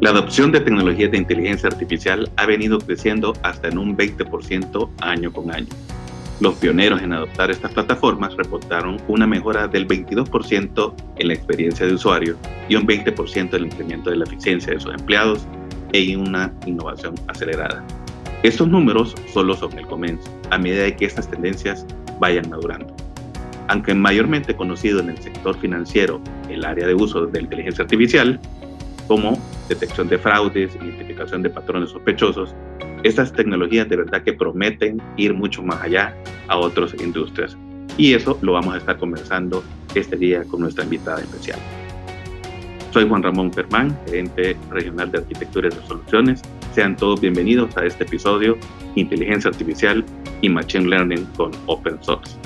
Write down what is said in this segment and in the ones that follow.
La adopción de tecnologías de inteligencia artificial ha venido creciendo hasta en un 20% año con año. Los pioneros en adoptar estas plataformas reportaron una mejora del 22% en la experiencia de usuario y un 20% en el incremento de la eficiencia de sus empleados e una innovación acelerada. Estos números solo son el comienzo, a medida de que estas tendencias vayan madurando. Aunque mayormente conocido en el sector financiero el área de uso de la inteligencia artificial, como detección de fraudes, identificación de patrones sospechosos, estas tecnologías de verdad que prometen ir mucho más allá a otras industrias. Y eso lo vamos a estar conversando este día con nuestra invitada especial. Soy Juan Ramón Fermán, gerente regional de Arquitectura y Resoluciones. Sean todos bienvenidos a este episodio Inteligencia Artificial y Machine Learning con Open Source.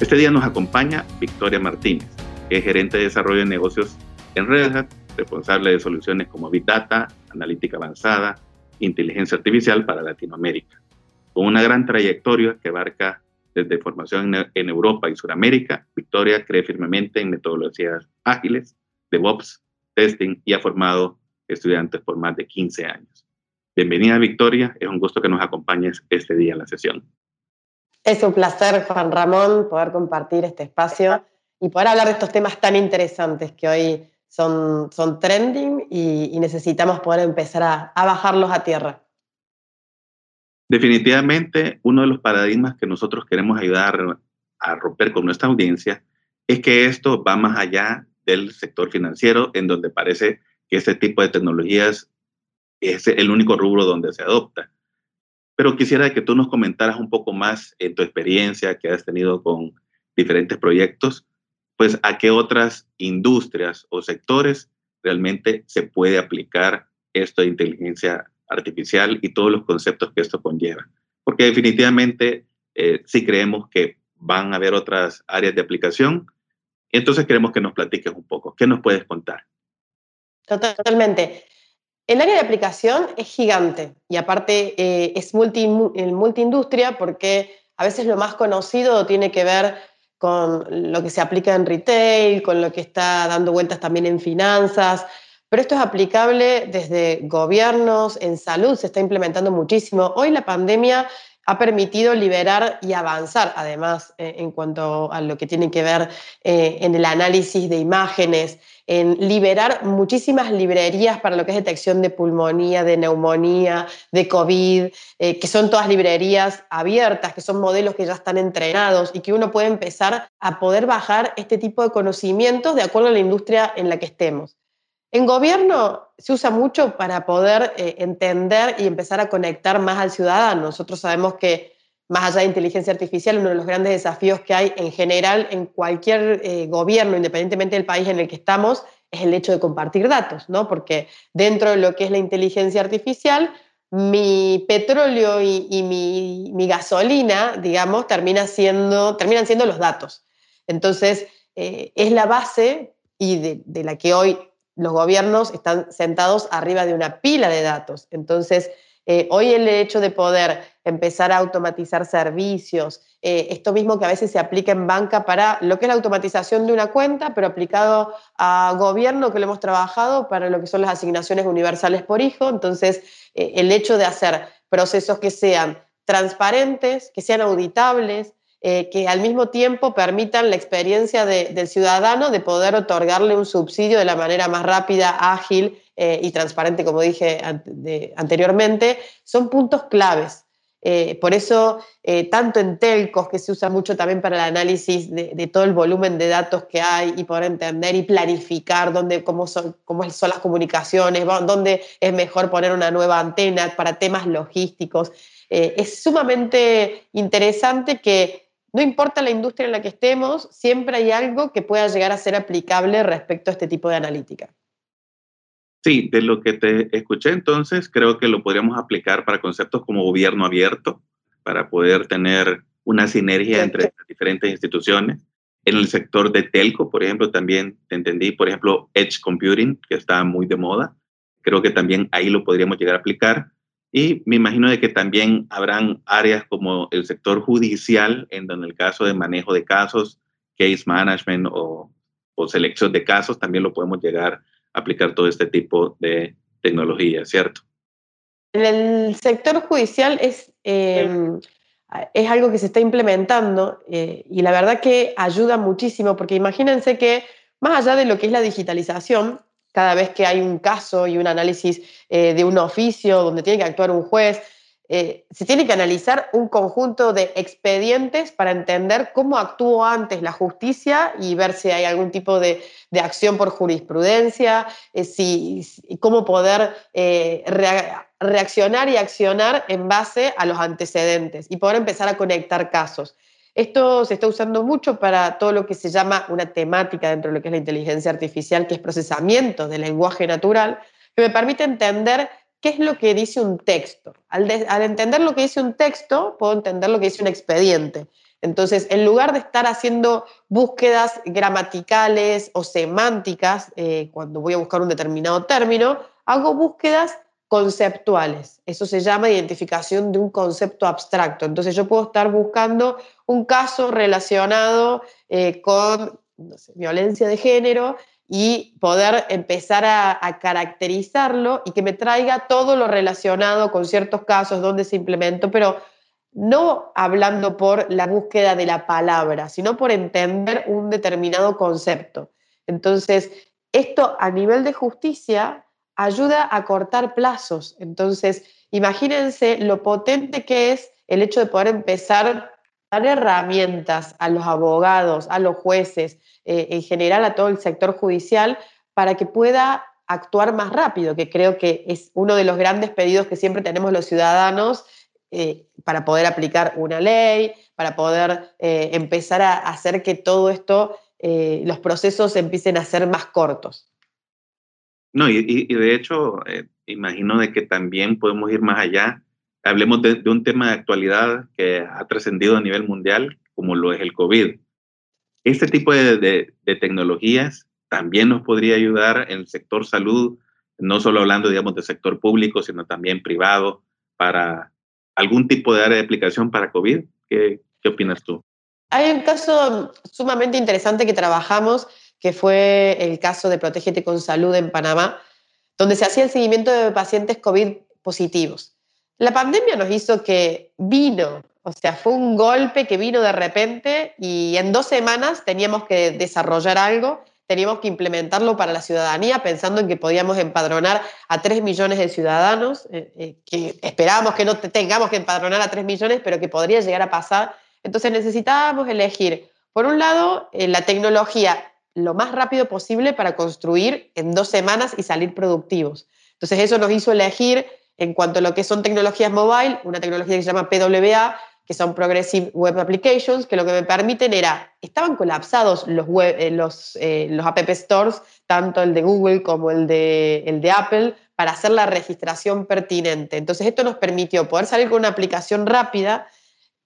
Este día nos acompaña Victoria Martínez, que es gerente de desarrollo de negocios en Red Hat, responsable de soluciones como Big Data, analítica avanzada, inteligencia artificial para Latinoamérica. Con una gran trayectoria que abarca desde formación en Europa y Sudamérica, Victoria cree firmemente en metodologías ágiles, DevOps, testing y ha formado estudiantes por más de 15 años. Bienvenida Victoria, es un gusto que nos acompañes este día en la sesión. Es un placer, Juan Ramón, poder compartir este espacio y poder hablar de estos temas tan interesantes que hoy son, son trending y, necesitamos poder empezar a, a bajarlos a tierra. Definitivamente, uno de los paradigmas que nosotros queremos ayudar a romper con nuestra audiencia es que esto va más allá del sector financiero, en donde parece que este tipo de tecnologías es el único rubro donde se adopta. Pero quisiera que tú nos comentaras un poco más en tu experiencia que has tenido con diferentes proyectos, pues a qué otras industrias o sectores realmente se puede aplicar esto de inteligencia artificial y todos los conceptos que esto conlleva. Porque definitivamente eh, sí creemos que van a haber otras áreas de aplicación. Entonces queremos que nos platiques un poco. ¿Qué nos puedes contar? Totalmente. El área de aplicación es gigante y aparte eh, es multi, multiindustria porque a veces lo más conocido tiene que ver con lo que se aplica en retail, con lo que está dando vueltas también en finanzas, pero esto es aplicable desde gobiernos, en salud se está implementando muchísimo. Hoy la pandemia ha permitido liberar y avanzar, además, eh, en cuanto a lo que tiene que ver eh, en el análisis de imágenes, en liberar muchísimas librerías para lo que es detección de pulmonía, de neumonía, de COVID, eh, que son todas librerías abiertas, que son modelos que ya están entrenados y que uno puede empezar a poder bajar este tipo de conocimientos de acuerdo a la industria en la que estemos. En gobierno se usa mucho para poder eh, entender y empezar a conectar más al ciudadano. Nosotros sabemos que más allá de inteligencia artificial, uno de los grandes desafíos que hay en general en cualquier eh, gobierno, independientemente del país en el que estamos, es el hecho de compartir datos, ¿no? Porque dentro de lo que es la inteligencia artificial, mi petróleo y, mi, gasolina, digamos, terminan siendo los datos. Entonces, eh, es la base y de la que hoy los gobiernos están sentados arriba de una pila de datos. Entonces, eh, hoy el hecho de poder empezar a automatizar servicios, eh, esto mismo que a veces se aplica en banca para lo que es la automatización de una cuenta, pero aplicado a gobierno que lo hemos trabajado para lo que son las asignaciones universales por hijo. Entonces, eh, el hecho de hacer procesos que sean transparentes, que sean auditables, que al mismo tiempo permitan la experiencia del ciudadano de poder otorgarle un subsidio de la manera más rápida, ágil eh, y transparente, como dije anteriormente, son puntos claves. Eh, por eso, eh, tanto en telcos, que se usa mucho también para el análisis de, todo el volumen de datos que hay y poder entender y planificar dónde, cómo, son, cómo son las comunicaciones, dónde es mejor poner una nueva antena para temas logísticos. es sumamente interesante que no importa la industria en la que estemos, siempre hay algo que pueda llegar a ser aplicable respecto a este tipo de analítica. Sí, de lo que te escuché entonces, creo que lo podríamos aplicar para conceptos como gobierno abierto, para poder tener una sinergia entre las diferentes instituciones. En el sector de telco, por ejemplo, también te entendí, por ejemplo, Edge Computing, que está muy de moda. Creo que también ahí lo podríamos llegar a aplicar. Y me imagino de que también habrán áreas como el sector judicial, en donde el caso de manejo de casos, case management o, selección de casos, también lo podemos llegar a aplicar todo este tipo de tecnología, ¿cierto? En el sector judicial es, em, es algo que se está implementando eh, y la verdad que ayuda muchísimo, porque imagínense que más allá de lo que es la digitalización, cada vez que hay un caso y un análisis eh, de un oficio donde tiene que actuar un juez, eh, se tiene que analizar un conjunto de expedientes para entender cómo actuó antes la justicia y ver si hay algún tipo de, acción por jurisprudencia, eh, si, cómo poder reaccionar y accionar en base a los antecedentes y poder empezar a conectar casos. Esto se está usando mucho para todo lo que se llama una temática dentro de lo que es la inteligencia artificial, que es procesamiento del lenguaje natural, que me permite entender qué es lo que dice un texto. Al, entender lo que dice un texto, puedo entender lo que dice un expediente. Entonces, en lugar de estar haciendo búsquedas gramaticales o semánticas, eh, cuando voy a buscar un determinado término, hago búsquedas conceptuales. Eso se llama identificación de un concepto abstracto. Entonces yo puedo estar buscando un caso relacionado eh, con violencia de género y poder empezar a, caracterizarlo y que me traiga todo lo relacionado con ciertos casos donde se implementó, pero no hablando por la búsqueda de la palabra, sino por entender un determinado concepto. Entonces, esto a nivel de justicia ayuda a cortar plazos. Entonces, imagínense lo potente que es el hecho de poder empezar a dar herramientas a los abogados, a los jueces, eh, en general a todo el sector judicial, para que pueda actuar más rápido, que creo que es uno de los grandes pedidos que siempre tenemos los ciudadanos eh, para poder aplicar una ley, para poder eh, empezar a hacer que todo esto, los procesos empiecen a ser más cortos. No, y, de hecho, eh, imagino de que también podemos ir más allá. Hablemos de, un tema de actualidad que ha trascendido a nivel mundial, como lo es el COVID. Este tipo de, tecnologías también nos podría ayudar en el sector salud, no solo hablando, digamos, del sector público, sino también privado, para algún tipo de área de aplicación para COVID. ¿Qué, qué opinas tú? Hay un caso sumamente interesante que trabajamos que fue el caso de Protégete con Salud en Panamá, donde se hacía el seguimiento de pacientes COVID positivos. La pandemia nos hizo que vino, o sea, fue un golpe que vino de repente y en dos semanas teníamos que desarrollar algo, teníamos que implementarlo para la ciudadanía, pensando en que podíamos empadronar a tres millones de ciudadanos, eh, eh, que esperábamos que no tengamos que empadronar a tres millones, pero que podría llegar a pasar. Entonces necesitábamos elegir, por un lado, eh, la tecnología lo más rápido posible para construir en dos semanas y salir productivos. Entonces eso nos hizo elegir en cuanto a lo que son tecnologías mobile, una tecnología que se llama PWA, que son Progressive Web Applications, que lo que me permiten era, estaban colapsados los, eh, eh, App Stores, tanto el de Google como el de, el de Apple, para hacer la registración pertinente. Entonces esto nos permitió poder salir con una aplicación rápida,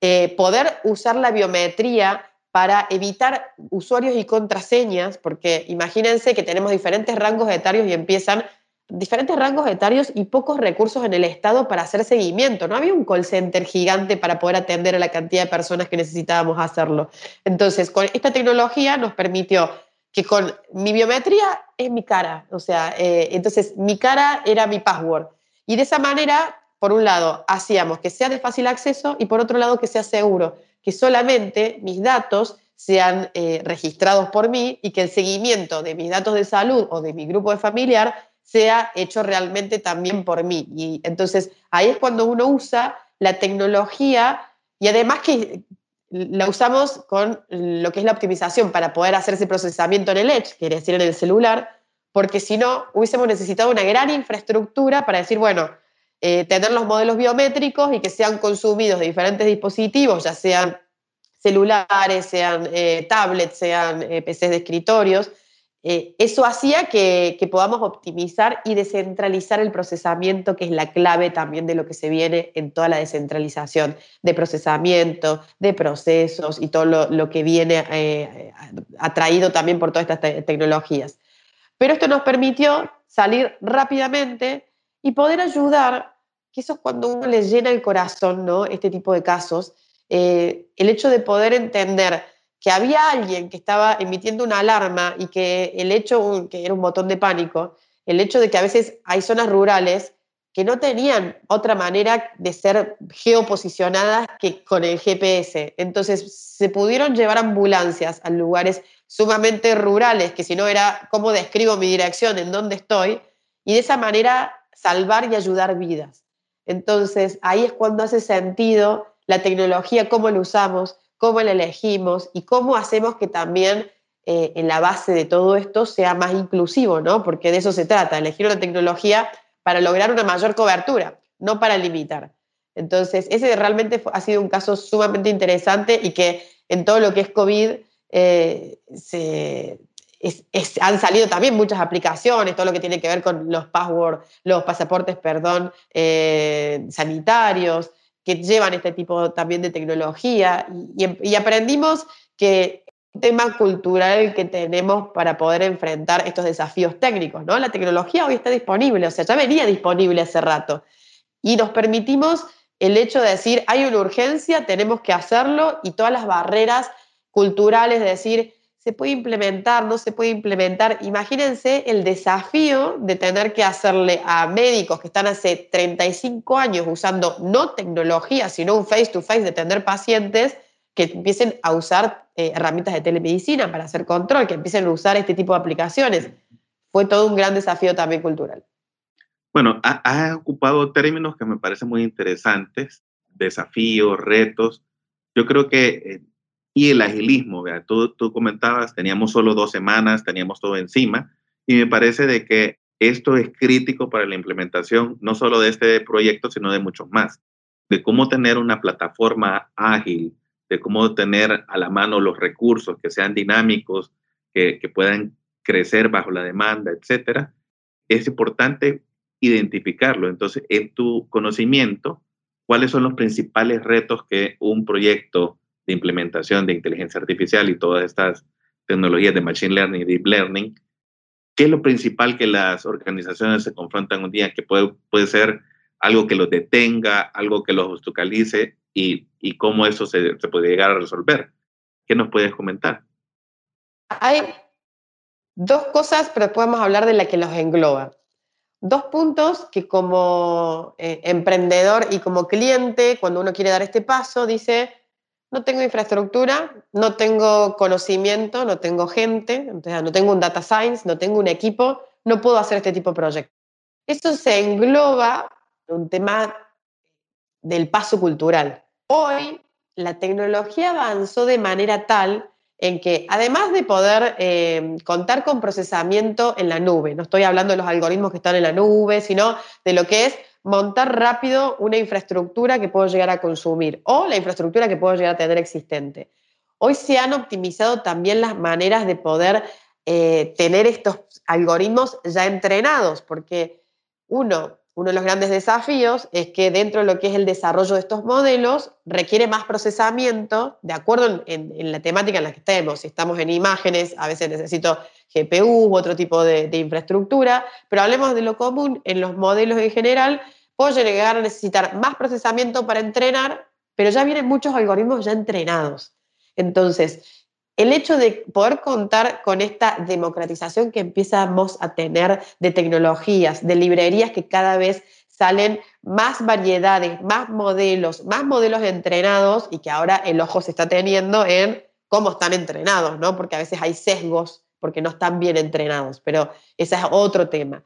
eh, poder usar la biometría para evitar usuarios y contraseñas, porque imagínense que tenemos diferentes rangos etarios y empiezan diferentes rangos etarios y pocos recursos en el Estado para hacer seguimiento. No había un call center gigante para poder atender a la cantidad de personas que necesitábamos hacerlo. Entonces, con esta tecnología nos permitió que con mi biometría es mi cara, o sea, eh, entonces mi cara era mi password. Y de esa manera, por un lado, hacíamos que sea de fácil acceso y por otro lado que sea seguro que solamente mis datos sean eh, registrados por mí y que el seguimiento de mis datos de salud o de mi grupo de familiar sea hecho realmente también por mí. Y entonces ahí es cuando uno usa la tecnología y además que la usamos con lo que es la optimización para poder hacer ese procesamiento en el Edge, quiere decir en el celular, porque si no hubiésemos necesitado una gran infraestructura para decir, bueno, eh, tener los modelos biométricos y que sean consumidos de diferentes dispositivos, ya sean celulares, sean eh, tablets, sean eh, PCs de escritorios. eso hacía que, podamos optimizar y descentralizar el procesamiento, que es la clave también de lo que se viene en toda la descentralización de procesamiento, de procesos y todo lo que viene atraído también por todas estas tecnologías. Pero esto nos permitió salir rápidamente y poder ayudar que eso es cuando uno le llena el corazón, ¿no? Este tipo de casos, eh, el hecho de poder entender que había alguien que estaba emitiendo una alarma y que el hecho, que era un botón de pánico, el hecho de que a veces hay zonas rurales que no tenían otra manera de ser geoposicionadas que con el GPS. Entonces se pudieron llevar ambulancias a lugares sumamente rurales, que si no era cómo describo mi dirección, en dónde estoy, y de esa manera salvar y ayudar vidas. Entonces ahí es cuando hace sentido la tecnología, cómo la usamos, cómo la elegimos y cómo hacemos que también eh, en la base de todo esto sea más inclusivo, ¿no? Porque de eso se trata, elegir una tecnología para lograr una mayor cobertura, no para limitar. Entonces, ese realmente ha sido un caso sumamente interesante y que en todo lo que es COVID eh, han salido también muchas aplicaciones, todo lo que tiene que ver con los password, los pasaportes, perdón, eh, sanitarios, que llevan este tipo también de tecnología. y aprendimos que tema cultural que tenemos para poder enfrentar estos desafíos técnicos, ¿no? La tecnología hoy está disponible, o sea, ya venía disponible hace rato. Y nos permitimos el hecho de decir, hay una urgencia, tenemos que hacerlo, y todas las barreras culturales de decir, se puede implementar, no se puede implementar. Imagínense el desafío de tener que hacerle a médicos que están hace 35 años usando no tecnología, sino un face-to-face -face de atender pacientes, que empiecen a usar eh, herramientas de telemedicina para hacer control, que empiecen a usar este tipo de aplicaciones. Fue todo un gran desafío también cultural. Bueno, ha, ocupado términos que me parecen muy interesantes, desafíos, retos. Yo creo que, eh, y el agilismo, Tú, tú comentabas, teníamos solo dos semanas, teníamos todo encima, y me parece de que esto es crítico para la implementación, no solo de este proyecto, sino de muchos más, de cómo tener una plataforma ágil, de cómo tener a la mano los recursos que sean dinámicos, que, puedan crecer bajo la demanda, etcétera, es importante identificarlo. Entonces, en tu conocimiento, ¿cuáles son los principales retos que un proyecto de implementación de inteligencia artificial y todas estas tecnologías de machine learning y deep learning, qué es lo principal que las organizaciones se confrontan un día, que puede, puede ser algo que los detenga, algo que los obstaculice y, y cómo eso se, puede llegar a resolver. ¿Qué nos puedes comentar? Hay dos cosas, pero podemos hablar de la que los engloba. Dos puntos que como eh, emprendedor y como cliente, cuando uno quiere dar este paso, dice, no tengo infraestructura, no tengo conocimiento, no tengo gente, no tengo un data science, no tengo un equipo, no puedo hacer este tipo de proyectos. Eso se engloba en un tema del paso cultural. Hoy la tecnología avanzó de manera tal en que además de poder eh, contar con procesamiento en la nube, no estoy hablando de los algoritmos que están en la nube, sino de lo que es montar rápido una infraestructura que puedo llegar a consumir o la infraestructura que puedo llegar a tener existente. Hoy se han optimizado también las maneras de poder eh, tener estos algoritmos ya entrenados, porque uno, uno de los grandes desafíos es que dentro de lo que es el desarrollo de estos modelos requiere más procesamiento, de acuerdo en, la temática en la que estemos. Si estamos en imágenes, a veces necesito GPU u otro tipo de, de infraestructura, pero hablemos de lo común, en los modelos en general, puedo llegar a necesitar más procesamiento para entrenar, pero ya vienen muchos algoritmos ya entrenados. Entonces, el hecho de poder contar con esta democratización que empezamos a tener de tecnologías, de librerías que cada vez salen más variedades, más modelos, más modelos entrenados y que ahora el ojo se está teniendo en cómo están entrenados, ¿no? Porque a veces hay sesgos porque no están bien entrenados, pero ese es otro tema.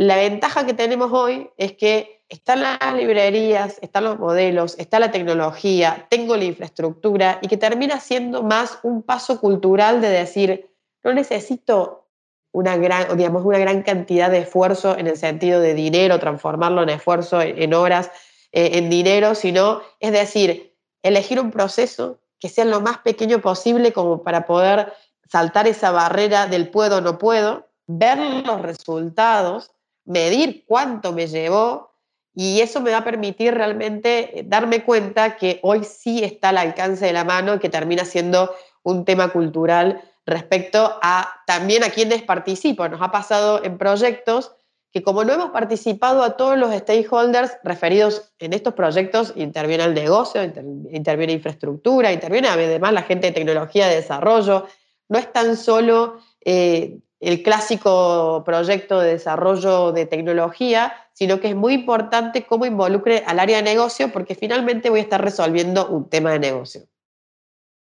La ventaja que tenemos hoy es que están las librerías, están los modelos, está la tecnología, tengo la infraestructura y que termina siendo más un paso cultural de decir, no necesito una gran, digamos, una gran cantidad de esfuerzo en el sentido de dinero, transformarlo en esfuerzo, en horas, eh, en dinero, sino, es decir, elegir un proceso que sea lo más pequeño posible como para poder saltar esa barrera del puedo o no puedo, ver los resultados medir cuánto me llevó y eso me va a permitir realmente eh, darme cuenta que hoy sí está al alcance de la mano que termina siendo un tema cultural respecto a también a quienes participo. Nos ha pasado en proyectos que como no hemos participado a todos los stakeholders referidos en estos proyectos, interviene el negocio, interviene infraestructura, interviene además la gente de tecnología de desarrollo, no es tan solo eh, el clásico proyecto de desarrollo de tecnología, sino que es muy importante cómo involucre al área de negocio, porque finalmente voy a estar resolviendo un tema de negocio.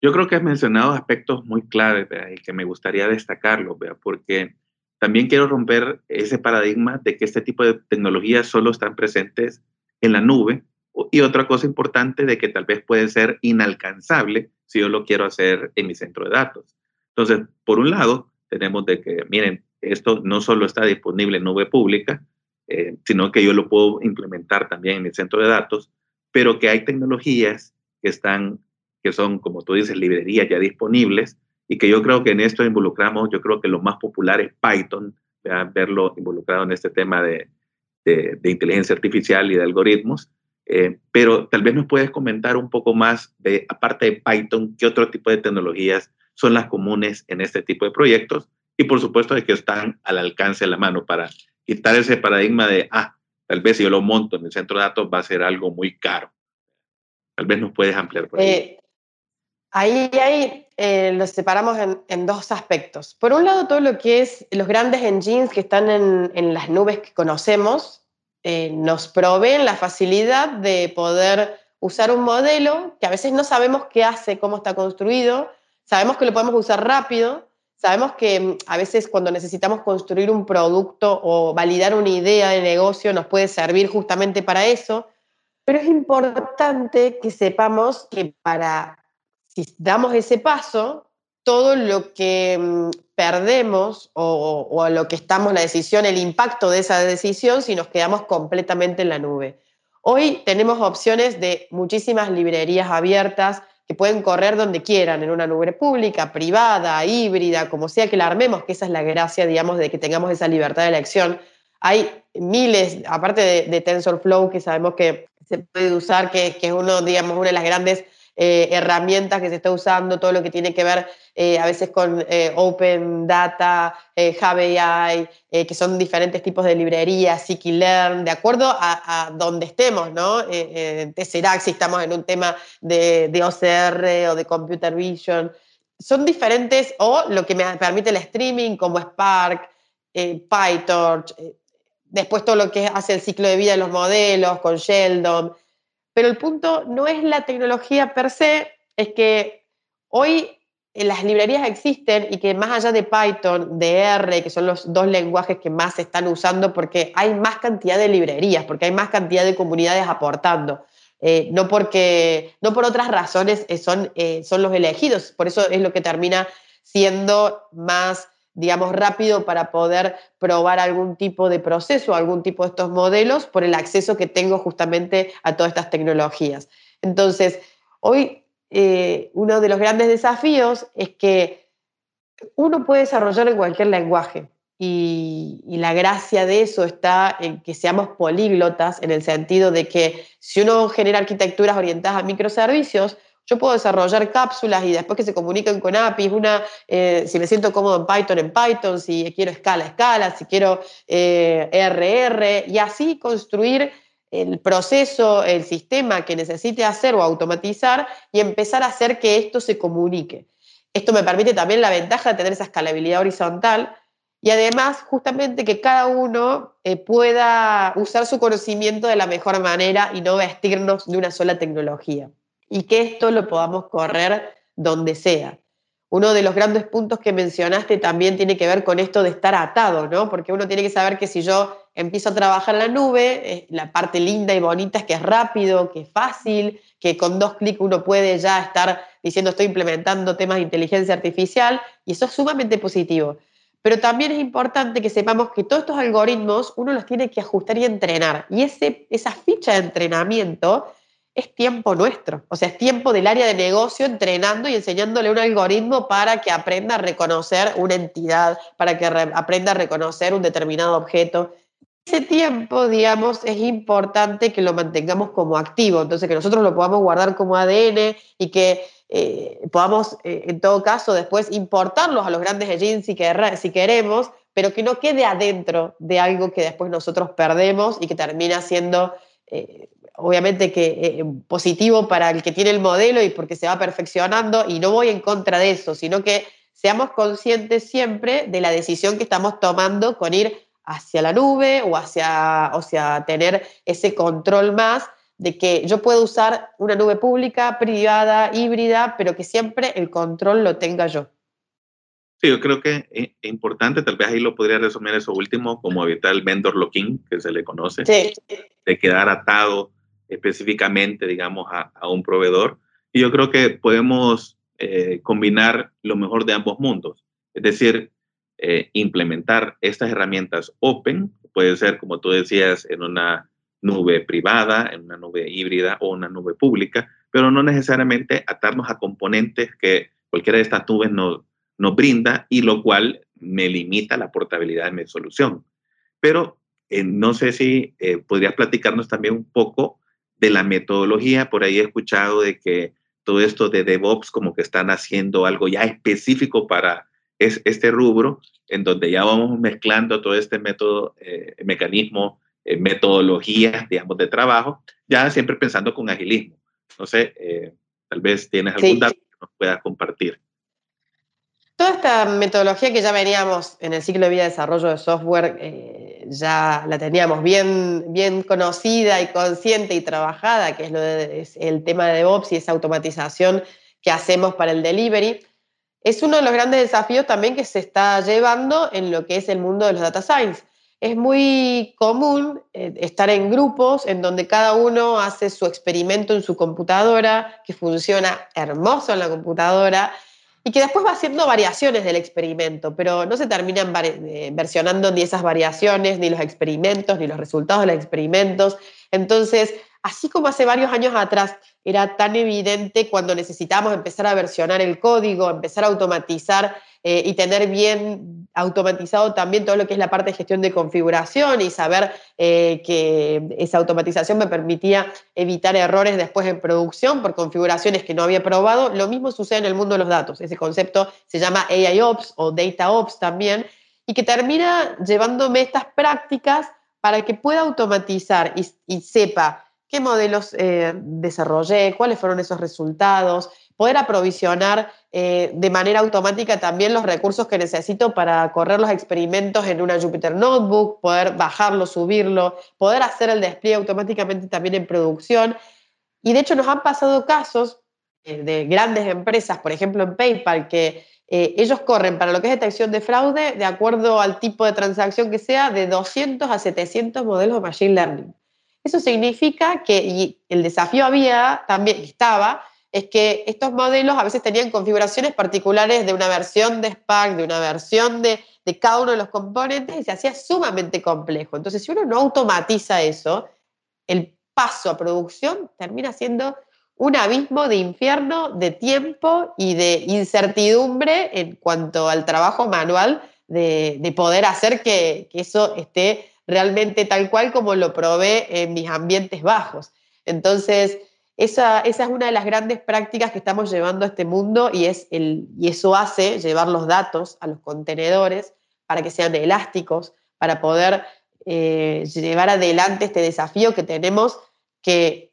Yo creo que has mencionado aspectos muy claves y que me gustaría destacarlos, porque también quiero romper ese paradigma de que este tipo de tecnologías solo están presentes en la nube y otra cosa importante de que tal vez puede ser inalcanzable si yo lo quiero hacer en mi centro de datos. Entonces, por un lado, tenemos de que, miren, esto no solo está disponible en nube pública, eh, sino que yo lo puedo implementar también en mi centro de datos, pero que hay tecnologías que están que son, como tú dices, librerías ya disponibles y que yo creo que en esto involucramos, yo creo que lo más popular es Python, verlo involucrado en este tema de, de, inteligencia artificial y de algoritmos. Eh, pero tal vez nos puedes comentar un poco más de, aparte de Python, qué otro tipo de tecnologías son las comunes en este tipo de proyectos y por supuesto de que están al alcance de la mano para quitar ese paradigma de, ah, tal vez si yo lo monto en el centro de datos va a ser algo muy caro. Tal vez nos puedes ampliar por ahí. Eh, Ahí, ahí eh, los separamos en, dos aspectos. Por un lado, todo lo que es los grandes engines que están en, las nubes que conocemos, eh, nos proveen la facilidad de poder usar un modelo que a veces no sabemos qué hace, cómo está construido, sabemos que lo podemos usar rápido, sabemos que mm, a veces cuando necesitamos construir un producto o validar una idea de negocio nos puede servir justamente para eso, pero es importante que sepamos que para si damos ese paso, todo lo que mm, perdemos o, o, lo que estamos, la decisión, el impacto de esa decisión, si nos quedamos completamente en la nube. Hoy tenemos opciones de muchísimas librerías abiertas que pueden correr donde quieran, en una nube pública, privada, híbrida, como sea que la armemos, que esa es la gracia, digamos, de que tengamos esa libertad de elección. Hay miles, aparte de, TensorFlow, que sabemos que se puede usar, que, que es uno, digamos, una de las grandes eh, herramientas que se está usando, todo lo que tiene que ver eh, a veces con eh, Open Data, AI, que son diferentes tipos de librerías, Scikit-Learn, de acuerdo a, a, donde estemos, ¿no? Tesseract, si estamos en un tema de, de OCR o de Computer Vision, son diferentes, o lo que me permite el streaming, como Spark, PyTorch, después todo lo que hace el ciclo de vida de los modelos, con Sheldon. Pero el punto no es la tecnología per se, es que hoy las librerías existen y que más allá de Python, de R, que son los dos lenguajes que más se están usando, porque hay más cantidad de librerías, porque hay más cantidad de comunidades aportando. Eh, no, porque, no por otras razones eh, son, eh, son los elegidos, por eso es lo que termina siendo más digamos, rápido para poder probar algún tipo de proceso, algún tipo de estos modelos por el acceso que tengo justamente a todas estas tecnologías. Entonces, hoy eh, uno de los grandes desafíos es que uno puede desarrollar en cualquier lenguaje y, y, la gracia de eso está en que seamos políglotas en el sentido de que si uno genera arquitecturas orientadas a microservicios, yo puedo desarrollar cápsulas y después que se comuniquen con APIs, una, eh, si me siento cómodo en Python, en Python, si quiero escala, escala, si quiero eh, RR, y así construir el proceso, el sistema que necesite hacer o automatizar y empezar a hacer que esto se comunique. Esto me permite también la ventaja de tener esa escalabilidad horizontal y además justamente que cada uno eh, pueda usar su conocimiento de la mejor manera y no vestirnos de una sola tecnología y que esto lo podamos correr donde sea. Uno de los grandes puntos que mencionaste también tiene que ver con esto de estar atado, ¿no? Porque uno tiene que saber que si yo empiezo a trabajar en la nube, la parte linda y bonita es que es rápido, que es fácil, que con dos clics uno puede ya estar diciendo estoy implementando temas de inteligencia artificial y eso es sumamente positivo. Pero también es importante que sepamos que todos estos algoritmos uno los tiene que ajustar y entrenar. Y ese, esa ficha de entrenamiento es tiempo nuestro, o sea, es tiempo del área de negocio entrenando y enseñándole un algoritmo para que aprenda a reconocer una entidad, para que aprenda a reconocer un determinado objeto. Ese tiempo, digamos, es importante que lo mantengamos como activo, entonces que nosotros lo podamos guardar como ADN y que eh, podamos, eh, en todo caso, después importarlos a los grandes engines si, queremos, pero que no quede adentro de algo que después nosotros perdemos y que termina siendo, eh, obviamente, que eh, positivo para el que tiene el modelo y porque se va perfeccionando. Y no voy en contra de eso, sino que seamos conscientes siempre de la decisión que estamos tomando con ir hacia la nube o hacia, o sea, tener ese control más de que yo puedo usar una nube pública, privada, híbrida, pero que siempre el control lo tenga yo. Sí, yo creo que es importante, tal vez ahí lo podría resumir eso último, como evitar el vendor locking, que se le conoce, de quedar atado específicamente, digamos, a, un proveedor. Y yo creo que podemos eh, combinar lo mejor de ambos mundos, es decir, eh, implementar estas herramientas open, puede ser, como tú decías, en una nube privada, en una nube híbrida o una nube pública, pero no necesariamente atarnos a componentes que cualquiera de estas nubes nos, nos brinda y lo cual me limita la portabilidad de mi solución. Pero eh, no sé si eh, podrías platicarnos también un poco de la metodología. Por ahí he escuchado de que todo esto de DevOps como que están haciendo algo ya específico para es, este rubro, en donde ya vamos mezclando todo este método, eh, mecanismo eh, metodologías, digamos, de trabajo, ya siempre pensando con agilismo. No sé, eh, tal vez tienes algún dato que nos puedas compartir. Toda esta metodología que ya veníamos en el ciclo de vida de desarrollo de software, eh, ya la teníamos bien, bien conocida y consciente y trabajada, que es, lo de, el tema de DevOps y esa automatización que hacemos para el delivery. Es uno de los grandes desafíos también que se está llevando en lo que es el mundo de los data science es muy común eh, estar en grupos en donde cada uno hace su experimento en su computadora, que funciona hermoso en la computadora, y que después va haciendo variaciones del experimento, pero no se terminan eh, versionando ni esas variaciones, ni los experimentos, ni los resultados de los experimentos. Entonces, así como hace varios años atrás era tan evidente cuando necesitábamos empezar a versionar el código, empezar a automatizar eh, y tener bien automatizado también todo lo que es la parte de gestión de configuración y saber eh, que esa automatización me permitía evitar errores después en producción por configuraciones que no había probado. Lo mismo sucede en el mundo de los datos. Ese concepto se llama AI Ops o Data Ops también y que termina llevándome estas prácticas para que pueda automatizar y, sepa qué modelos eh, desarrollé, cuáles fueron esos resultados, poder aprovisionar eh, de manera automática también los recursos que necesito para correr los experimentos en una Jupyter Notebook, poder bajarlo, subirlo, poder hacer el despliegue automáticamente también en producción. Y de hecho nos han pasado casos eh, de grandes empresas, por ejemplo en PayPal, que ellos corren para lo que es detección de fraude de acuerdo al tipo de transacción que sea de 200 a 700 modelos de Machine Learning. Eso significa que y el desafío había, también estaba, es que estos modelos a veces tenían configuraciones particulares de una versión de Spark, de una versión de, cada uno de los componentes y se hacía sumamente complejo. Entonces, si uno no automatiza eso, el paso a producción termina siendo un abismo de infierno, de tiempo y de incertidumbre en cuanto al trabajo manual de, poder hacer que, eso esté realmente tal cual como lo probé en mis ambientes bajos. Entonces, esa, es una de las grandes prácticas que estamos llevando a este mundo y, es el, y eso hace llevar los datos a los contenedores para que sean elásticos, para poder eh, llevar adelante este desafío que tenemos que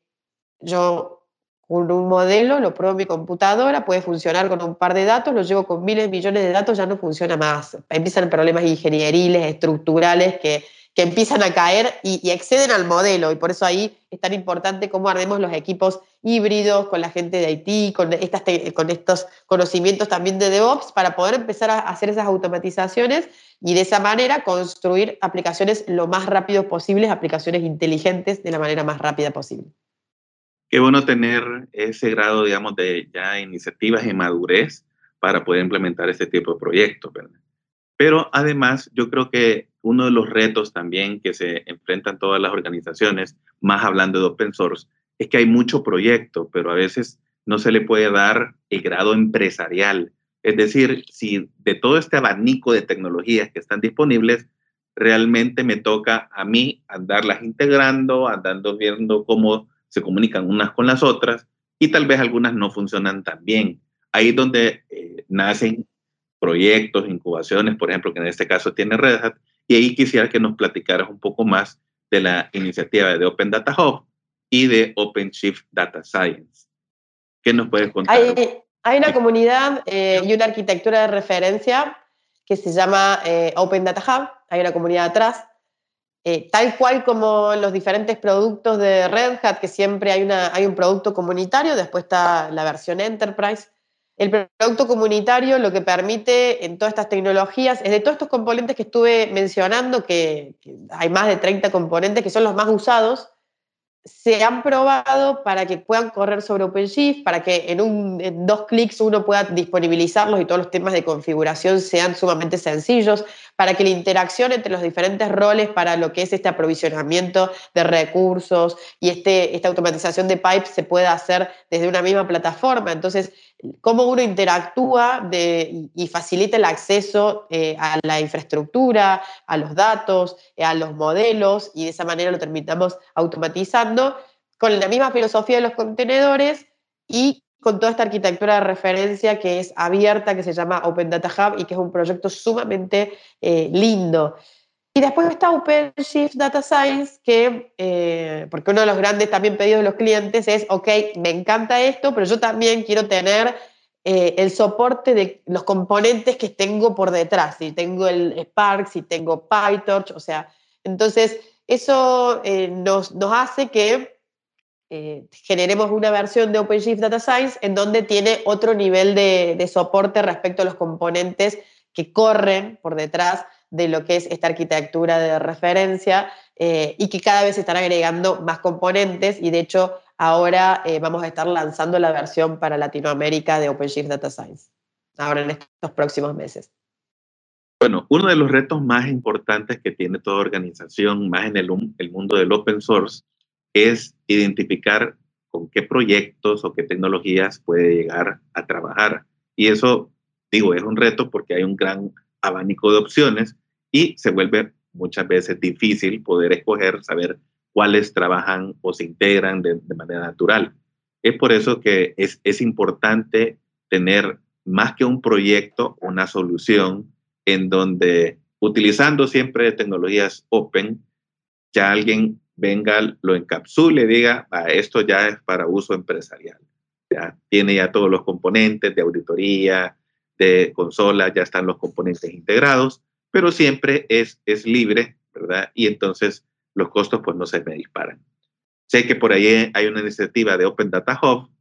yo con un modelo lo pruebo en mi computadora, puede funcionar con un par de datos, lo llevo con miles, millones de datos, ya no funciona más. Empiezan problemas ingenieriles, estructurales que que empiezan a caer y, exceden al modelo. Y por eso ahí es tan importante cómo armemos los equipos híbridos con la gente de Haití, con, estas con estos conocimientos también de DevOps, para poder empezar a hacer esas automatizaciones y de esa manera construir aplicaciones lo más rápido posible, aplicaciones inteligentes de la manera más rápida posible. Qué bueno tener ese grado, digamos, de ya iniciativas y madurez para poder implementar este tipo de proyectos. Pero además, yo creo que uno de los retos también que se enfrentan todas las organizaciones, más hablando de open source, es que hay mucho proyecto, pero a veces no se le puede dar el grado empresarial. Es decir, si de todo este abanico de tecnologías que están disponibles, realmente me toca a mí andarlas integrando, andando viendo cómo se comunican unas con las otras y tal vez algunas no funcionan tan bien. Ahí es donde eh, nacen proyectos, incubaciones, por ejemplo, que en este caso tiene Red Hat, y ahí quisiera que nos platicaras un poco más de la iniciativa de Open Data Hub y de OpenShift Data Science. ¿Qué nos puedes contar? Hay, una comunidad eh, y una arquitectura de referencia que se llama eh, Open Data Hub, hay una comunidad atrás, eh, tal cual como los diferentes productos de Red Hat, que siempre hay, una, hay un producto comunitario, después está la versión Enterprise. El producto comunitario lo que permite en todas estas tecnologías es de todos estos componentes que estuve mencionando, que, hay más de 30 componentes que son los más usados, se han probado para que puedan correr sobre OpenShift, para que en, un, dos clics uno pueda disponibilizarlos y todos los temas de configuración sean sumamente sencillos, para que la interacción entre los diferentes roles para lo que es este aprovisionamiento de recursos y este, esta automatización de pipes se pueda hacer desde una misma plataforma. Entonces, cómo uno interactúa y facilita el acceso eh, a la infraestructura, a los datos, eh, a los modelos, y de esa manera lo terminamos automatizando con la misma filosofía de los contenedores y con toda esta arquitectura de referencia que es abierta, que se llama Open Data Hub y que es un proyecto sumamente eh, lindo. Y después está OpenShift Data Science, que, eh, porque uno de los grandes también pedidos de los clientes es, ok, me encanta esto, pero yo también quiero tener eh, el soporte de los componentes que tengo por detrás, si tengo el Spark, si tengo PyTorch, o sea, entonces eso nos, nos hace que eh, generemos una versión de OpenShift Data Science en donde tiene otro nivel de, soporte respecto a los componentes que corren por detrás de lo que es esta arquitectura de referencia eh, y que cada vez se están agregando más componentes y de hecho ahora eh, vamos a estar lanzando la versión para Latinoamérica de OpenShift Data Science, ahora en estos próximos meses. Bueno, uno de los retos más importantes que tiene toda organización, más en el, el mundo del open source, es identificar con qué proyectos o qué tecnologías puede llegar a trabajar. Y eso, digo, es un reto porque hay un gran abanico de opciones y se vuelve muchas veces difícil poder escoger, saber cuáles trabajan o se integran de, manera natural. Es por eso que es, es importante tener más que un proyecto, una solución en donde utilizando siempre tecnologías open, ya alguien venga, lo encapsule, diga, esto ya es para uso empresarial. Ya tiene ya todos los componentes de auditoría, de consola, ya están los componentes integrados, pero siempre es, es libre, ¿verdad? Y entonces los costos pues no se me disparan. Sé que por ahí hay una iniciativa de Open Data Hub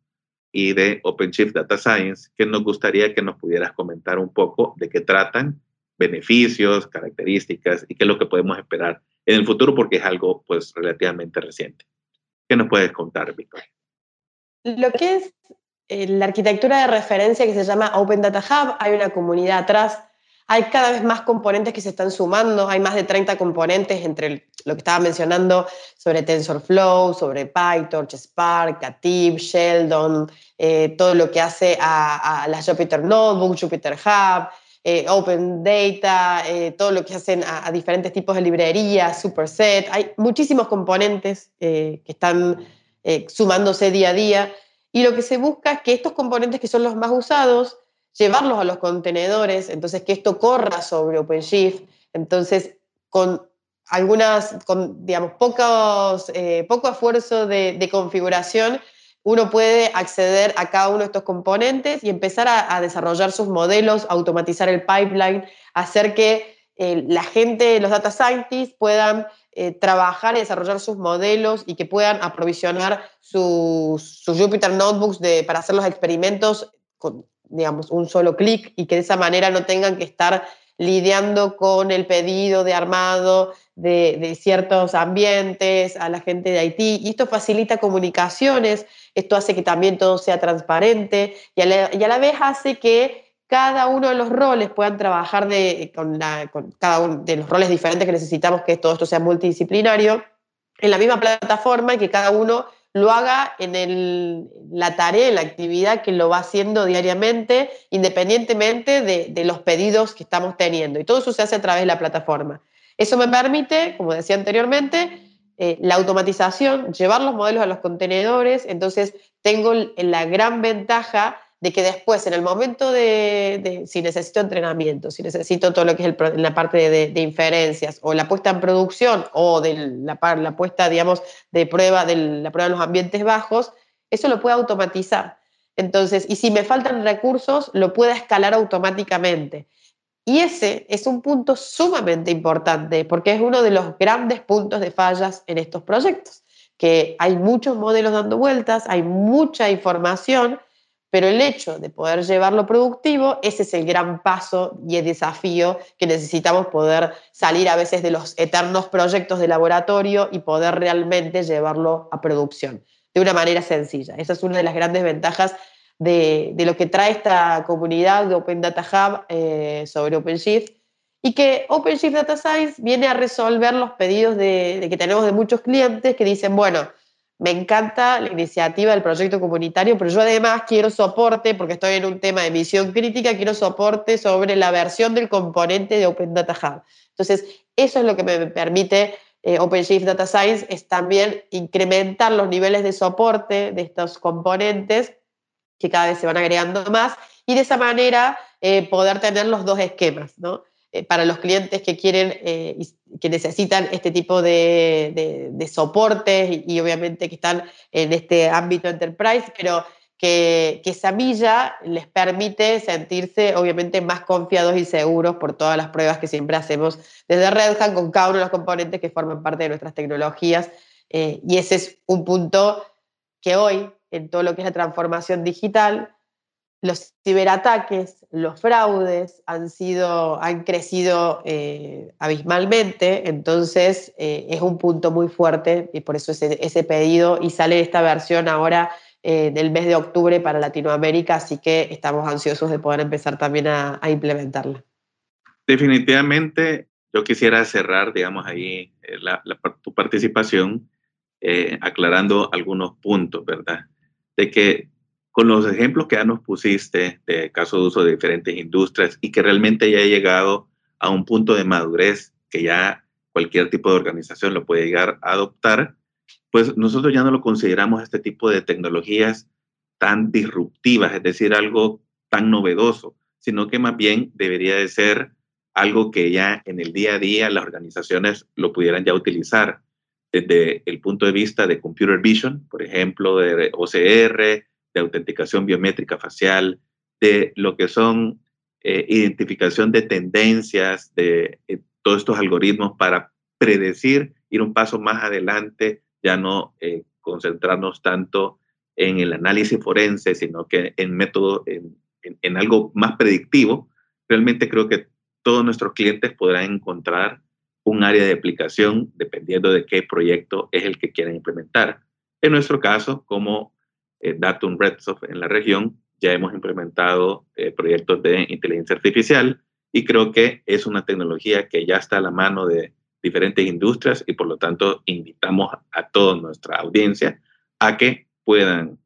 y de OpenShift Data Science que nos gustaría que nos pudieras comentar un poco de qué tratan, beneficios, características y qué es lo que podemos esperar en el futuro porque es algo pues relativamente reciente. ¿Qué nos puedes contar, Victoria? Lo que es la arquitectura de referencia que se llama Open Data Hub, hay una comunidad atrás, hay cada vez más componentes que se están sumando, hay más de 30 componentes entre lo que estaba mencionando sobre TensorFlow, sobre PyTorch, Spark, Cative, Sheldon, eh, todo lo que hace a, a la Jupyter Notebook, Jupyter Hub, eh, open Data, eh, todo lo que hacen a, diferentes tipos de librerías, Superset. Hay muchísimos componentes eh, que están sumándose día a día. Y lo que se busca es que estos componentes que son los más usados, llevarlos a los contenedores, entonces que esto corra sobre OpenShift. Entonces, con algunas, con, digamos, pocos, poco esfuerzo de, de configuración, uno puede acceder a cada uno de estos componentes y empezar a, desarrollar sus modelos, automatizar el pipeline, hacer que eh, la gente, los data scientists puedan eh, trabajar y desarrollar sus modelos y que puedan aprovisionar sus, Jupyter Notebooks de, para hacer los experimentos con, digamos, un solo clic y que de esa manera no tengan que estar lidiando con el pedido de armado de, ciertos ambientes, a la gente de Haití, y esto facilita comunicaciones, esto hace que también todo sea transparente y a la, vez hace que cada uno de los roles puedan trabajar de, con, cada uno de los roles diferentes que necesitamos que todo esto sea multidisciplinario en la misma plataforma y que cada uno lo haga en la tarea, en la actividad que lo va haciendo diariamente, independientemente de, los pedidos que estamos teniendo. Y todo eso se hace a través de la plataforma. Eso me permite, como decía anteriormente, eh, la automatización, llevar los modelos a los contenedores. Entonces, tengo la gran ventaja de que después, en el momento de, si necesito entrenamiento, si necesito todo lo que es la parte de, inferencias, o la puesta en producción, o de la, puesta, digamos, de prueba, de la prueba en los ambientes bajos, eso lo puede automatizar. Entonces, y si me faltan recursos, lo puede escalar automáticamente. Y ese es un punto sumamente importante porque es uno de los grandes puntos de fallas en estos proyectos, que hay muchos modelos dando vueltas, hay mucha información, pero el hecho de poder llevarlo productivo, ese es el gran paso y el desafío que necesitamos poder salir a veces de los eternos proyectos de laboratorio y poder realmente llevarlo a producción de una manera sencilla. Esa es una de las grandes ventajas de, lo que trae esta comunidad de Open Data Hub eh, sobre OpenShift y que OpenShift Data Science viene a resolver los pedidos de, que tenemos de muchos clientes que dicen, bueno, me encanta la iniciativa del proyecto comunitario, pero yo además quiero soporte, porque estoy en un tema de misión crítica, quiero soporte sobre la versión del componente de Open Data Hub. Entonces, eso es lo que me permite eh, OpenShift Data Science, es también incrementar los niveles de soporte de estos componentes que cada vez se van agregando más y de esa manera eh, poder tener los dos esquemas, ¿no? Eh, para los clientes que quieren, eh, que necesitan este tipo de, de, soportes y, obviamente que están en este ámbito enterprise, pero que, que Samilla les permite sentirse obviamente más confiados y seguros por todas las pruebas que siempre hacemos desde Red Hat con cada uno de los componentes que forman parte de nuestras tecnologías. y ese es un punto que hoy, en todo lo que es la transformación digital, los ciberataques, los fraudes han, sido, han crecido eh, abismalmente, entonces eh, es un punto muy fuerte y por eso ese, pedido y sale esta versión ahora eh, del mes de octubre para Latinoamérica, así que estamos ansiosos de poder empezar también a, implementarla. Definitivamente, yo quisiera cerrar, digamos, ahí tu participación aclarando algunos puntos, ¿verdad? De que con los ejemplos que ya nos pusiste de caso de uso de diferentes industrias y que realmente ya ha llegado a un punto de madurez que ya cualquier tipo de organización lo puede llegar a adoptar, pues nosotros ya no lo consideramos este tipo de tecnologías tan disruptivas, es decir, algo tan novedoso, sino que más bien debería de ser algo que ya en el día a día las organizaciones lo pudieran ya utilizar desde el punto de vista de computer vision, por ejemplo, de OCR, de autenticación biométrica facial, de lo que son eh, identificación de tendencias, de eh, todos estos algoritmos para predecir, ir un paso más adelante, ya no eh, concentrarnos tanto en el análisis forense, sino que en método, en, en algo más predictivo. Realmente creo que todos nuestros clientes podrán encontrar un área de aplicación dependiendo de qué proyecto es el que quieren implementar. En nuestro caso, como eh, Datum Redsoft en la región, ya hemos implementado eh, proyectos de inteligencia artificial y creo que es una tecnología que ya está a la mano de diferentes industrias y por lo tanto invitamos a toda nuestra audiencia a que puedan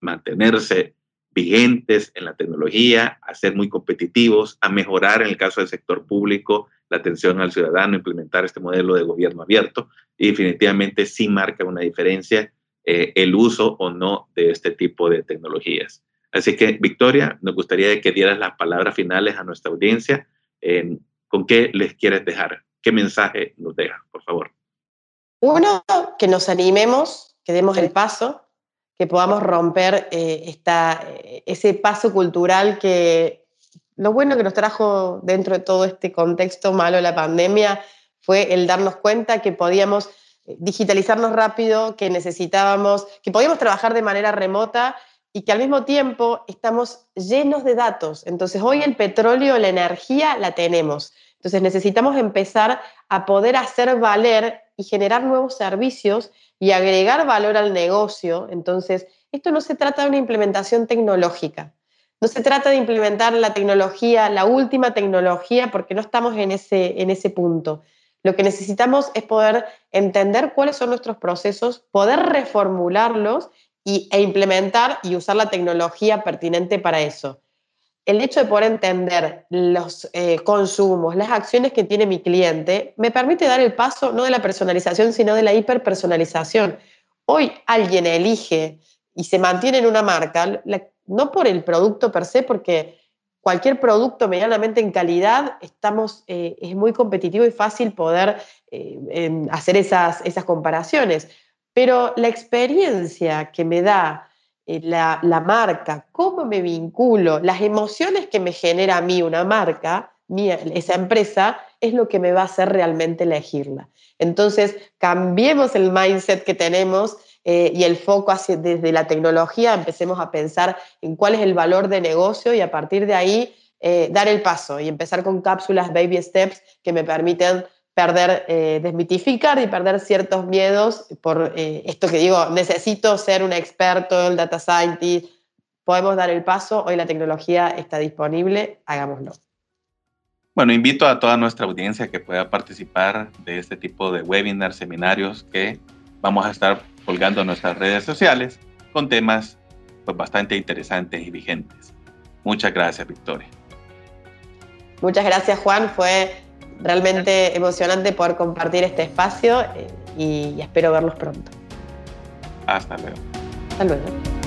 mantenerse vigentes en la tecnología, a ser muy competitivos, a mejorar en el caso del sector público la atención al ciudadano, implementar este modelo de gobierno abierto. Y definitivamente sí marca una diferencia eh, el uso o no de este tipo de tecnologías. Así que, Victoria, nos gustaría que dieras las palabras finales a nuestra audiencia. ¿Con qué les quieres dejar? ¿Qué mensaje nos deja, por favor? Uno, que nos animemos, que demos el paso, que podamos romper eh, esta, ese paso cultural que lo bueno que nos trajo dentro de todo este contexto malo de la pandemia fue el darnos cuenta que podíamos digitalizarnos rápido, que necesitábamos, que podíamos trabajar de manera remota y que al mismo tiempo estamos llenos de datos. Entonces hoy el petróleo, la energía la tenemos. Entonces necesitamos empezar a poder hacer valer y generar nuevos servicios y agregar valor al negocio. Entonces, esto no se trata de una implementación tecnológica. No se trata de implementar la tecnología, la última tecnología, porque no estamos en ese, en ese punto. Lo que necesitamos es poder entender cuáles son nuestros procesos, poder reformularlos y, e implementar y usar la tecnología pertinente para eso. El hecho de poder entender los eh, consumos, las acciones que tiene mi cliente, me permite dar el paso no de la personalización, sino de la hiperpersonalización. Hoy alguien elige y se mantiene en una marca, no por el producto per se, porque cualquier producto medianamente en calidad, estamos, eh, es muy competitivo y fácil poder eh, hacer esas, esas comparaciones. Pero la experiencia que me da eh, la, la, marca, cómo me vinculo, las emociones que me genera a mí una marca, esa empresa, es lo que me va a hacer realmente elegirla. Entonces, cambiemos el mindset que tenemos eh, y el foco hacia, desde la tecnología, empecemos a pensar en cuál es el valor de negocio y a partir de ahí eh, dar el paso y empezar con cápsulas, baby steps que me permiten perder, eh, desmitificar y perder ciertos miedos por esto que digo, necesito ser un experto, el data scientist, podemos dar el paso, hoy la tecnología está disponible, hagámoslo. Bueno, invito a toda nuestra audiencia que pueda participar de este tipo de webinars, seminarios que vamos a estar colgando nuestras redes sociales con temas pues, bastante interesantes y vigentes. Muchas gracias, Victoria. Muchas gracias, Juan. Fue realmente emocionante poder compartir este espacio eh, y espero verlos pronto. Hasta luego. Hasta luego.